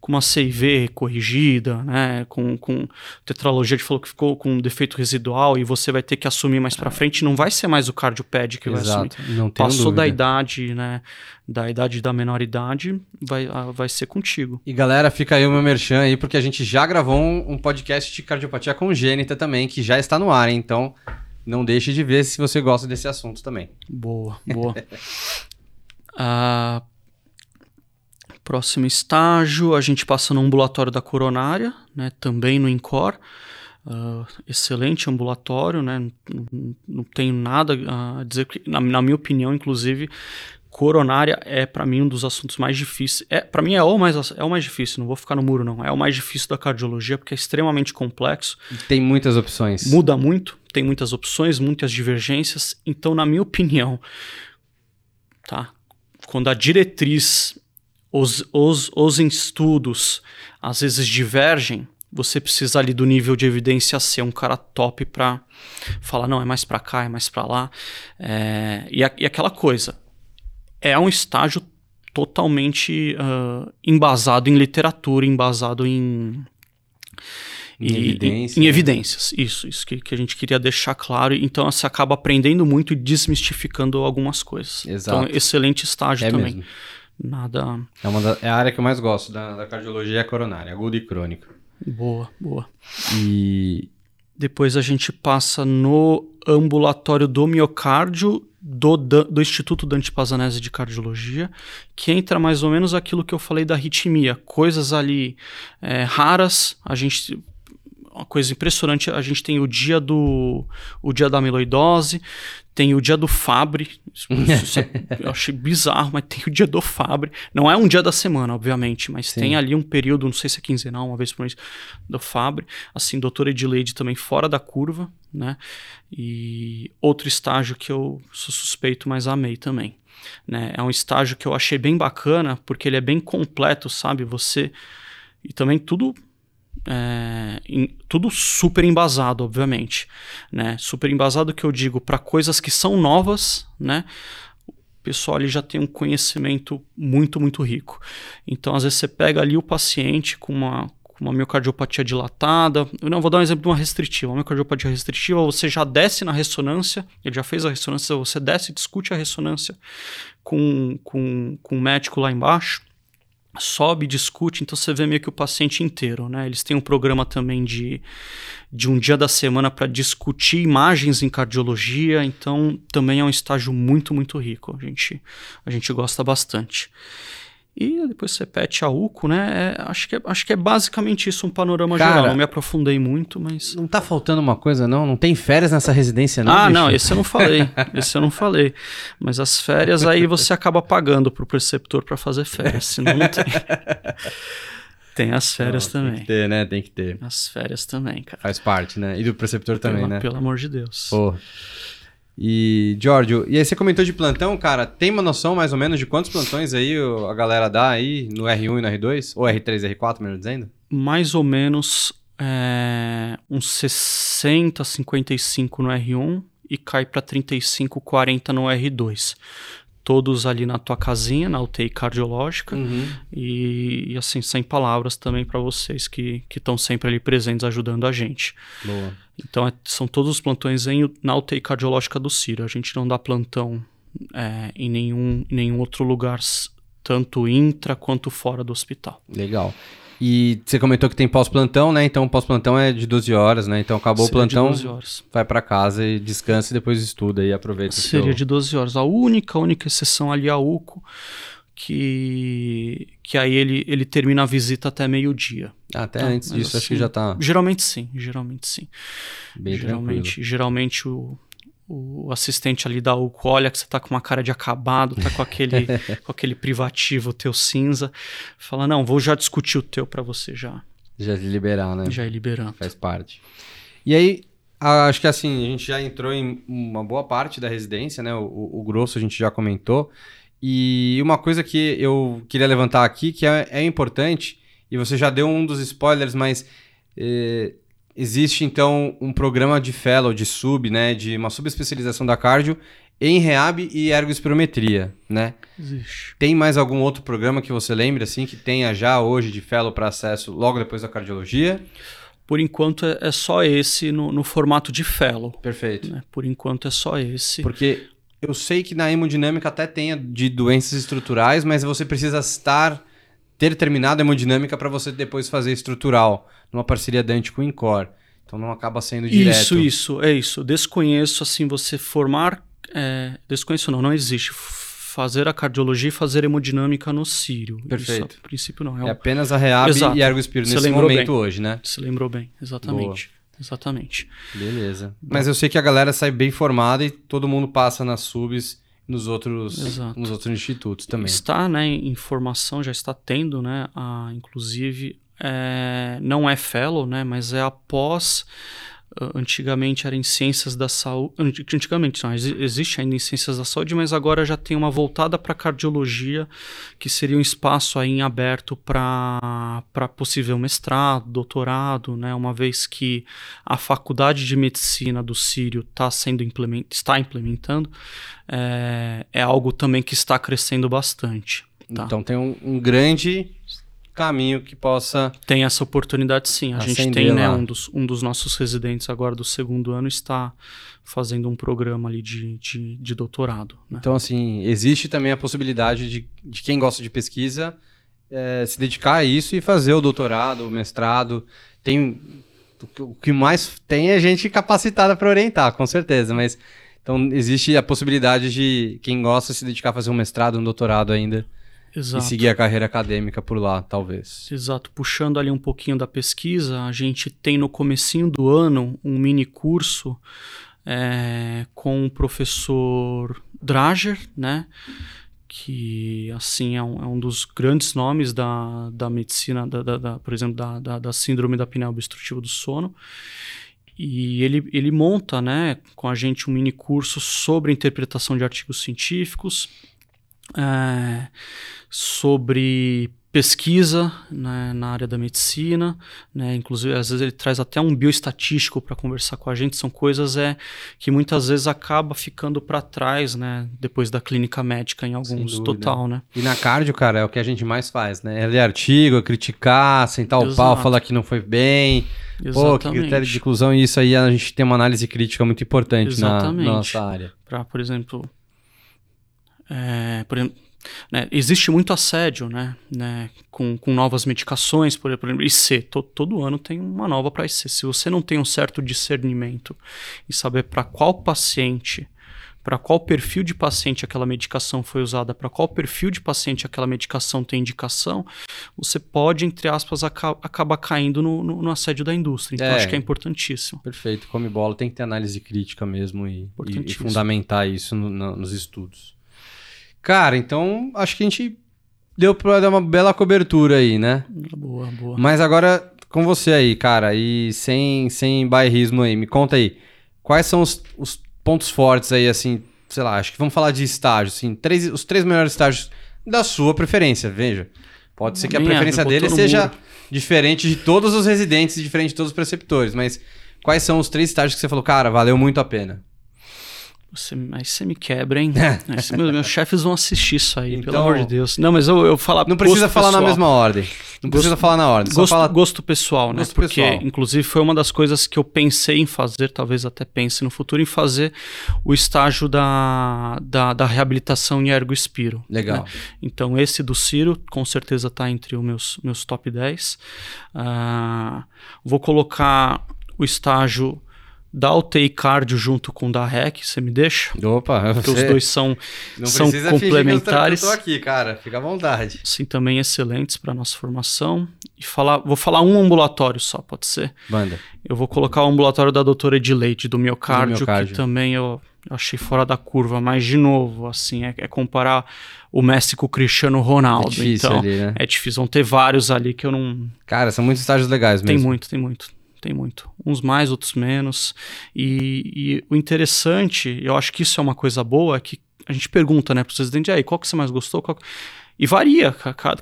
S2: com uma CIV corrigida, né? Com, com tetralogia, de falou que ficou com um defeito residual e você vai ter que assumir mais para frente, não vai ser mais o cardioped que
S1: Exato.
S2: vai
S1: assumir. Não
S2: Passou
S1: dúvida.
S2: da idade, né? Da idade da menor idade, vai, vai ser contigo.
S1: E galera, fica aí o meu merchan aí, porque a gente já gravou um, um podcast de cardiopatia congênita também, que já está no ar, hein? Então não deixe de ver se você gosta desse assunto também.
S2: Boa, boa. [laughs] ah, próximo estágio, a gente passa no ambulatório da coronária, né? Também no INCOR. Uh, excelente ambulatório, né? Não, não tenho nada a dizer, na, na minha opinião, inclusive, coronária é para mim um dos assuntos mais difíceis. É, para mim é o mais é o mais difícil, não vou ficar no muro não. É o mais difícil da cardiologia porque é extremamente complexo.
S1: Tem muitas opções.
S2: Muda muito, tem muitas opções, muitas divergências. Então, na minha opinião, tá? Quando a diretriz, os, os, os estudos às vezes divergem, você precisa ali do nível de evidência ser um cara top para falar, não, é mais para cá, é mais para lá. É, e, a, e aquela coisa, é um estágio totalmente uh, embasado em literatura, embasado em.
S1: Em, e, evidência,
S2: em, em né? evidências, isso, isso que, que a gente queria deixar claro. Então você acaba aprendendo muito e desmistificando algumas coisas.
S1: Exato.
S2: Então, excelente estágio
S1: é
S2: também.
S1: Mesmo.
S2: Nada.
S1: É, uma da, é a área que eu mais gosto da, da cardiologia é coronária, aguda e crônica.
S2: Boa, boa.
S1: E
S2: depois a gente passa no ambulatório do miocárdio do, do Instituto Dante Pazanese de Cardiologia, que entra mais ou menos aquilo que eu falei da arritmia, coisas ali é, raras, a gente uma coisa impressionante, a gente tem o dia do o dia da amiloidose, tem o dia do Fabre, isso, isso é, [laughs] eu achei bizarro, mas tem o dia do Fabre, não é um dia da semana, obviamente, mas Sim. tem ali um período, não sei se é quinzenal, uma vez por mês, do Fabre, assim, doutora Edileide também fora da curva, né, e outro estágio que eu sou suspeito, mas amei também, né, é um estágio que eu achei bem bacana, porque ele é bem completo, sabe, você, e também tudo é, em, tudo super embasado, obviamente, né? Super embasado que eu digo para coisas que são novas, né? O pessoal ali já tem um conhecimento muito, muito rico. Então, às vezes você pega ali o paciente com uma com uma miocardiopatia dilatada. Eu não vou dar um exemplo de uma restritiva. Uma miocardiopatia restritiva, você já desce na ressonância, ele já fez a ressonância, você desce e discute a ressonância com, com, com o médico lá embaixo sobe, discute, então você vê meio que o paciente inteiro, né? Eles têm um programa também de, de um dia da semana para discutir imagens em cardiologia, então também é um estágio muito, muito rico. A gente, a gente gosta bastante. E depois você pete a UCO, né? É, acho, que é, acho que é basicamente isso, um panorama Cara, geral. Não me aprofundei muito, mas.
S1: Não tá faltando uma coisa, não? Não tem férias nessa residência, não?
S2: Ah, bicho? não, esse eu não falei. [laughs] esse eu não falei. Mas as férias aí você acaba pagando pro preceptor para fazer férias, senão não tem. [laughs] Tem as férias não, também. Tem
S1: que ter, né? Tem que ter.
S2: As férias também, cara.
S1: Faz parte, né? E do preceptor também, né?
S2: Pelo amor de Deus.
S1: Porra. E, Giorgio, e aí você comentou de plantão, cara, tem uma noção mais ou menos de quantos plantões aí a galera dá aí no R1 e no R2? Ou R3 R4, melhor dizendo?
S2: Mais ou menos é, uns 60, 55 no R1 e cai para 35, 40 no R2 todos ali na tua casinha, na UTI cardiológica. Uhum. E, e, assim, sem palavras também para vocês que estão sempre ali presentes ajudando a gente.
S1: Boa.
S2: Então, é, são todos os plantões em, na UTI cardiológica do Ciro. A gente não dá plantão é, em nenhum, em nenhum outro lugar, tanto intra quanto fora do hospital.
S1: Legal. E você comentou que tem pós-plantão, né? Então, pós-plantão é de 12 horas, né? Então, acabou Seria o plantão, de 12 horas. vai para casa e descansa e depois estuda e aproveita.
S2: Seria seu... de 12 horas. A única, única exceção ali é a UCO, que, que aí ele, ele termina a visita até meio-dia.
S1: Até tá? antes disso, assim, acho que assim, já tá...
S2: Geralmente sim, geralmente sim.
S1: Bem
S2: geralmente,
S1: tranquilo.
S2: geralmente o, o assistente ali da UCO olha que você tá com uma cara de acabado, tá com aquele, [laughs] com aquele privativo teu cinza, fala, não, vou já discutir o teu para você já.
S1: Já liberar, né?
S2: Já ir liberando.
S1: Faz parte. E aí, acho que assim, a gente já entrou em uma boa parte da residência, né? O, o, o grosso a gente já comentou. E uma coisa que eu queria levantar aqui, que é, é importante, e você já deu um dos spoilers, mas... Eh, Existe, então, um programa de fellow, de sub, né? De uma subespecialização da cardio em reab e ergospirometria, né?
S2: Existe.
S1: Tem mais algum outro programa que você lembre, assim, que tenha já hoje de fellow para acesso logo depois da cardiologia?
S2: Por enquanto é, é só esse no, no, formato de fellow.
S1: Perfeito.
S2: Né? Por enquanto é só esse.
S1: Porque eu sei que na hemodinâmica até tenha de doenças estruturais, mas você precisa estar ter terminado a hemodinâmica para você depois fazer estrutural numa parceria Dante com o Incor. Então não acaba sendo direto.
S2: Isso, isso, é isso. Desconheço, assim, você formar. É, desconheço não, não existe. Fazer a cardiologia e fazer hemodinâmica no Sírio.
S1: Perfeito.
S2: Isso, a princípio não.
S1: É, é apenas a REAB Exato. e ergospiro nesse momento
S2: bem.
S1: hoje, né?
S2: Você lembrou bem, exatamente. Boa. Exatamente.
S1: Beleza. Mas eu sei que a galera sai bem formada e todo mundo passa nas subs nos outros, nos outros institutos também.
S2: Está, né, em formação, já está tendo, né, a, inclusive é, não é fellow, né, mas é após. Antigamente era em ciências da saúde. Antigamente não, existe ainda em ciências da saúde, mas agora já tem uma voltada para cardiologia, que seria um espaço aí em aberto para possível mestrado, doutorado, né? Uma vez que a faculdade de medicina do Sírio tá sendo implement, está implementando, é, é algo também que está crescendo bastante. Tá?
S1: Então tem um, um grande caminho que possa.
S2: Tem essa oportunidade sim. A gente tem, né, um dos, um dos nossos residentes agora do segundo ano está fazendo um programa ali de, de, de doutorado. Né?
S1: Então, assim, existe também a possibilidade de, de quem gosta de pesquisa é, se dedicar a isso e fazer o doutorado, o mestrado. Tem. O que mais tem é gente capacitada para orientar, com certeza, mas Então existe a possibilidade de quem gosta se dedicar a fazer um mestrado, um doutorado ainda
S2: Exato.
S1: e seguir a carreira acadêmica por lá, talvez.
S2: Exato. Puxando ali um pouquinho da pesquisa, a gente tem no comecinho do ano um mini curso é, com o professor Drager, né? que assim é um, é um, dos grandes nomes da, da medicina, da, da, da por exemplo, da, da, da, síndrome da apneia obstrutiva do sono. E ele, ele monta né, com a gente um mini curso sobre interpretação de artigos científicos, é, sobre pesquisa né, na área da medicina, né, inclusive às vezes ele traz até um bioestatístico para conversar com a gente, são coisas é, que muitas vezes acaba ficando para trás, né, depois da clínica médica em alguns, total, né.
S1: E na cardio, cara, é o que a gente mais faz, né, é ler artigo, é criticar, sentar o pau, falar que não foi bem, Exatamente. pô, que critério de inclusão, e isso aí a gente tem uma análise crítica muito importante na, na, nossa área.
S2: Para, por exemplo, é, por exemplo, né? Existe muito assédio né? né? Com, com novas medicações, por exemplo, IC. To, todo ano tem uma nova para IC. Se você não tem um certo discernimento e saber para qual paciente, para qual perfil de paciente aquela medicação foi usada, para qual perfil de paciente aquela medicação tem indicação, você pode, entre aspas, aca acabar caindo no, no, no, assédio da indústria. Então, é, acho que é importantíssimo.
S1: Perfeito. Come bola tem que ter análise crítica mesmo e, e, e fundamentar isso no, nos estudos. Cara, então acho que a gente deu pra dar uma bela cobertura aí, né?
S2: Boa, boa.
S1: Mas agora, com você aí, cara, e sem, sem bairrismo aí, me conta aí, quais são os, os pontos fortes aí, assim, sei lá, acho que vamos falar de estágios, assim, três, os três melhores estágios da sua preferência, veja. Pode ser que a preferência dele seja diferente de todos os residentes, diferente de todos os preceptores, mas quais são os três estágios que você falou, cara, valeu muito a pena?
S2: Você, aí você me quebra, hein? [laughs] aí, meus, meus chefes vão assistir isso aí, então, pelo amor de Deus. Não, mas eu, eu falar.
S1: Não precisa falar pessoal. na mesma ordem. Não gosto, precisa falar na ordem.
S2: Gosto,
S1: fala...
S2: gosto pessoal, né? Gosto Porque, pessoal. inclusive, foi uma das coisas que eu pensei em fazer, talvez até pense no futuro, em fazer o estágio da, da, da reabilitação em ergo-espiro.
S1: Legal. Né?
S2: Então, esse do Ciro, com certeza está entre os meus, meus top 10. Uh, ah, vou colocar o estágio da UTI Cardio junto com o da REC, você me deixa?
S1: Opa,
S2: Porque os dois são, Não são complementares.
S1: Eu, eu tô aqui, cara, fica à vontade.
S2: Sim, também excelentes para nossa formação. E falar, vou falar um ambulatório só, pode ser?
S1: Banda.
S2: Eu vou colocar o ambulatório da doutora Edileide, do miocárdio, do miocárdio. que também eu achei fora da curva, mas de novo, assim, é, é comparar o Messi com o Cristiano Ronaldo. É difícil então, ali, né? É difícil, vão ter vários ali que eu não.
S1: Cara, são muitos estágios legais mesmo.
S2: Tem muito, tem muito tem muito. Uns mais, outros menos. E, e, o interessante, eu acho que isso é uma coisa boa, é que a gente pergunta, né, para os residentes, aí, qual que você mais gostou? Qual... E varia,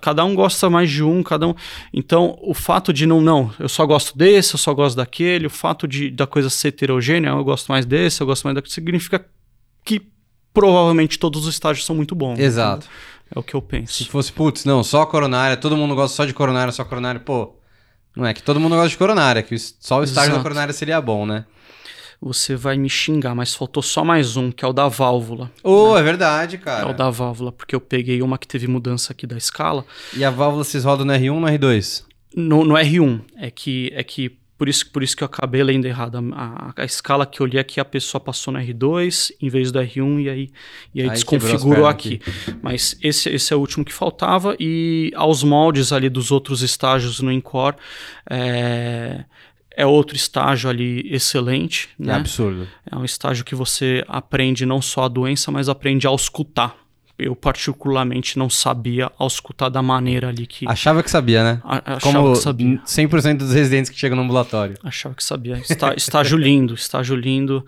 S2: cada um gosta mais de um, cada um. Então, o fato de não, não, eu só gosto desse, eu só gosto daquele, o fato de da coisa ser heterogênea, eu gosto mais desse, eu gosto mais daquele, significa que provavelmente todos os estágios são muito bons.
S1: Exato.
S2: Né? É o que eu penso.
S1: Se fosse, putz, não, só coronária, todo mundo gosta só de coronária, só coronária, pô, não é que todo mundo gosta de coronária, que só o estágio Exato. da coronária seria bom, né?
S2: Você vai me xingar, mas faltou só mais um, que é o da válvula.
S1: Oh, né? é verdade, cara.
S2: É o da válvula, porque eu peguei uma que teve mudança aqui da escala.
S1: E a válvula vocês rodam no R1 ou no R2?
S2: No, no R1. É que, é que por isso, por isso que eu acabei lendo errado. A, a, a, escala que eu li aqui, a pessoa passou no R2 em vez do R1 e aí, e aí, aí desconfigurou aqui. aqui. [laughs] Mas esse, esse é o último que faltava. E aos moldes ali dos outros estágios no Encore, é, é outro estágio ali excelente.
S1: É
S2: né?
S1: absurdo.
S2: É um estágio que você aprende não só a doença, mas aprende a auscultar eu particularmente não sabia auscultar da maneira ali que...
S1: Achava que sabia, né?
S2: A, achava Como que sabia. 100%
S1: dos residentes que chegam no ambulatório.
S2: Achava que sabia. Está, estágio lindo, estágio lindo.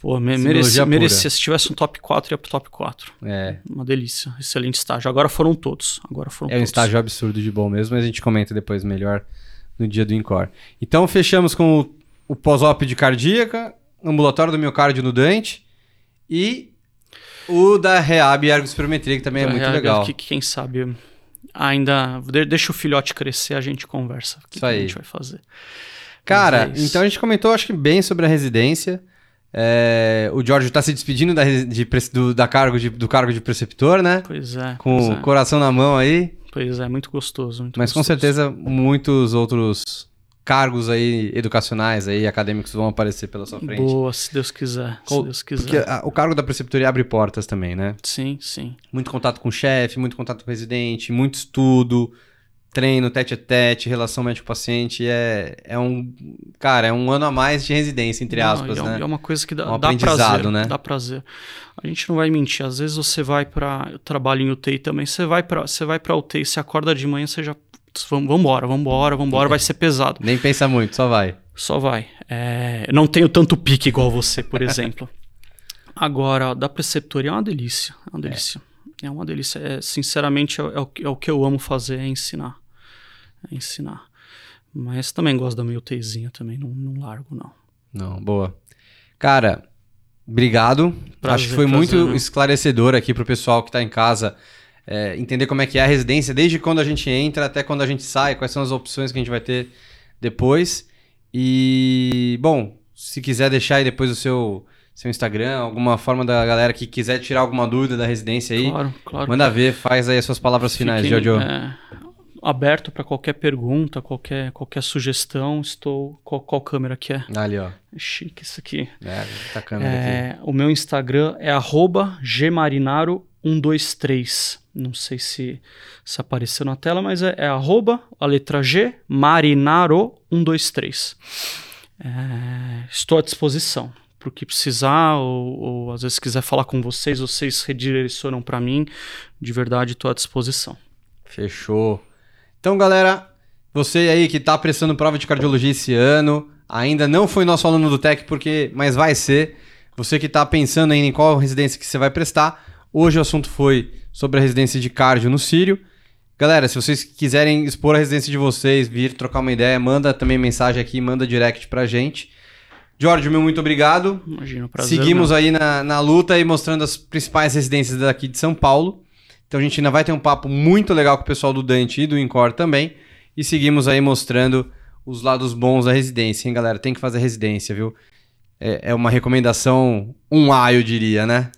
S2: Pô, me, merecia, merecia. Se tivesse um top 4, ia pro top 4.
S1: É.
S2: Uma delícia. Excelente estágio. Agora foram todos. Agora foram
S1: é
S2: um
S1: todos. estágio absurdo de bom mesmo, mas a gente comenta depois melhor no dia do Incor. Então fechamos com o, o pós-op de cardíaca, ambulatório do miocárdio no Dante e o da Reab e Ergospirometria, que também é muito Reab, legal.
S2: Que, quem sabe ainda. Deixa o filhote crescer, a gente conversa. O que, que a gente vai fazer?
S1: Cara, é então a gente comentou, acho que bem sobre a residência. É, o Jorge está se despedindo da, de, do, da cargo de, do cargo de preceptor, né?
S2: Pois é.
S1: Com
S2: pois
S1: o é. coração na mão aí.
S2: Pois é, muito gostoso. Muito
S1: Mas
S2: gostoso.
S1: com certeza muitos outros cargos aí educacionais aí, acadêmicos vão aparecer pela sua frente.
S2: Boa, se Deus quiser. Se Deus quiser.
S1: Porque a, o cargo da preceptoria abre portas também, né?
S2: Sim, sim.
S1: Muito contato com o chefe, muito contato com o residente, muito estudo, treino, tete a tete, relação médico-paciente. É, é um. Cara, é um ano a mais de residência, entre
S2: Não,
S1: aspas,
S2: é,
S1: né?
S2: é uma coisa que dá,
S1: Um
S2: dá
S1: aprendizado,
S2: prazer,
S1: né?
S2: Dá prazer. A gente não vai mentir. Às vezes você vai para eu trabalho em UTI também. Você vai para você vai para UTI, você acorda de manhã, você já putz, vamos vambora, vambora, vambora, vai ser pesado.
S1: Nem pensa muito, só vai.
S2: Só vai. É, não tenho tanto pique igual você, por exemplo. [laughs] Agora, da preceptoria é uma delícia. É uma delícia. É, uma delícia. É, sinceramente, é, é o, que- é o que eu amo fazer, é ensinar. É ensinar. Mas também gosto da minha UTIzinha também, não, não largo, não.
S1: Não, boa. Cara, obrigado.
S2: Prazer,
S1: Acho que foi
S2: prazer,
S1: muito
S2: né?
S1: esclarecedor aqui pro pessoal que tá em casa é, entender como é que é a residência, desde quando a gente entra até quando a gente sai, quais são as opções que a gente vai ter depois. E, bom, se quiser deixar aí depois o seu, seu Instagram, alguma forma da galera que quiser tirar alguma dúvida da residência aí,
S2: Claro, claro.
S1: manda ver, faz aí as suas palavras finais, Jojo.
S2: é, aberto para qualquer pergunta, qualquer, qualquer sugestão. Estou. Qual, qual câmera que é?
S1: Ali, ó.
S2: É chique isso aqui.
S1: É, tá câmera aqui.
S2: É, o meu Instagram é arroba gmarinaro123. Não sei se, se apareceu na tela, mas é, é arroba, a letra G, marinaro123. É, estou à disposição. Para o que precisar, ou, ou às vezes quiser falar com vocês, vocês redirecionam para mim. De verdade, estou à disposição.
S1: Fechou. Então, galera, você aí que tá prestando prova de cardiologia esse ano, ainda não foi nosso aluno do TEC, porque, mas vai ser. Você que tá pensando em qual residência que você vai prestar, hoje o assunto foi sobre a residência de cardio no Sírio. Galera, se vocês quiserem expor a residência de vocês, vir trocar uma ideia, manda também mensagem aqui, manda direct pra gente. Jorge, meu muito obrigado.
S2: Imagina, prazer.
S1: Seguimos
S2: meu.
S1: aí na, na luta e mostrando as principais residências daqui de São Paulo. Então a gente ainda vai ter um papo muito legal com o pessoal do Dante e do Incor também. E seguimos aí mostrando os lados bons da residência, hein, galera? Tem que fazer residência, viu? É, é uma recomendação um A, eu diria, né?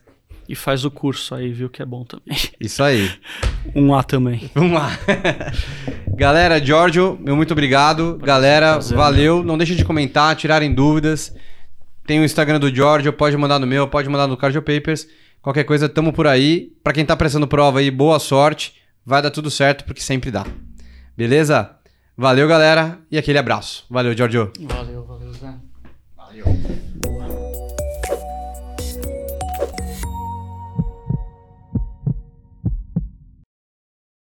S2: E faz o curso aí, viu, que é bom também.
S1: Isso aí. [laughs]
S2: Um A também.
S1: Vamos [laughs] lá. Galera, Giorgio, meu muito obrigado. Galera,
S2: prazer,
S1: valeu. Não deixe de comentar, tirarem dúvidas. Tem o Instagram do Giorgio, pode mandar no meu, pode mandar no Cardio Papers. Qualquer coisa, tamo por aí. Pra quem tá prestando prova aí, boa sorte. Vai dar tudo certo, porque sempre dá. Beleza? Valeu, galera, e aquele abraço. Valeu, Giorgio.
S2: Valeu, valeu.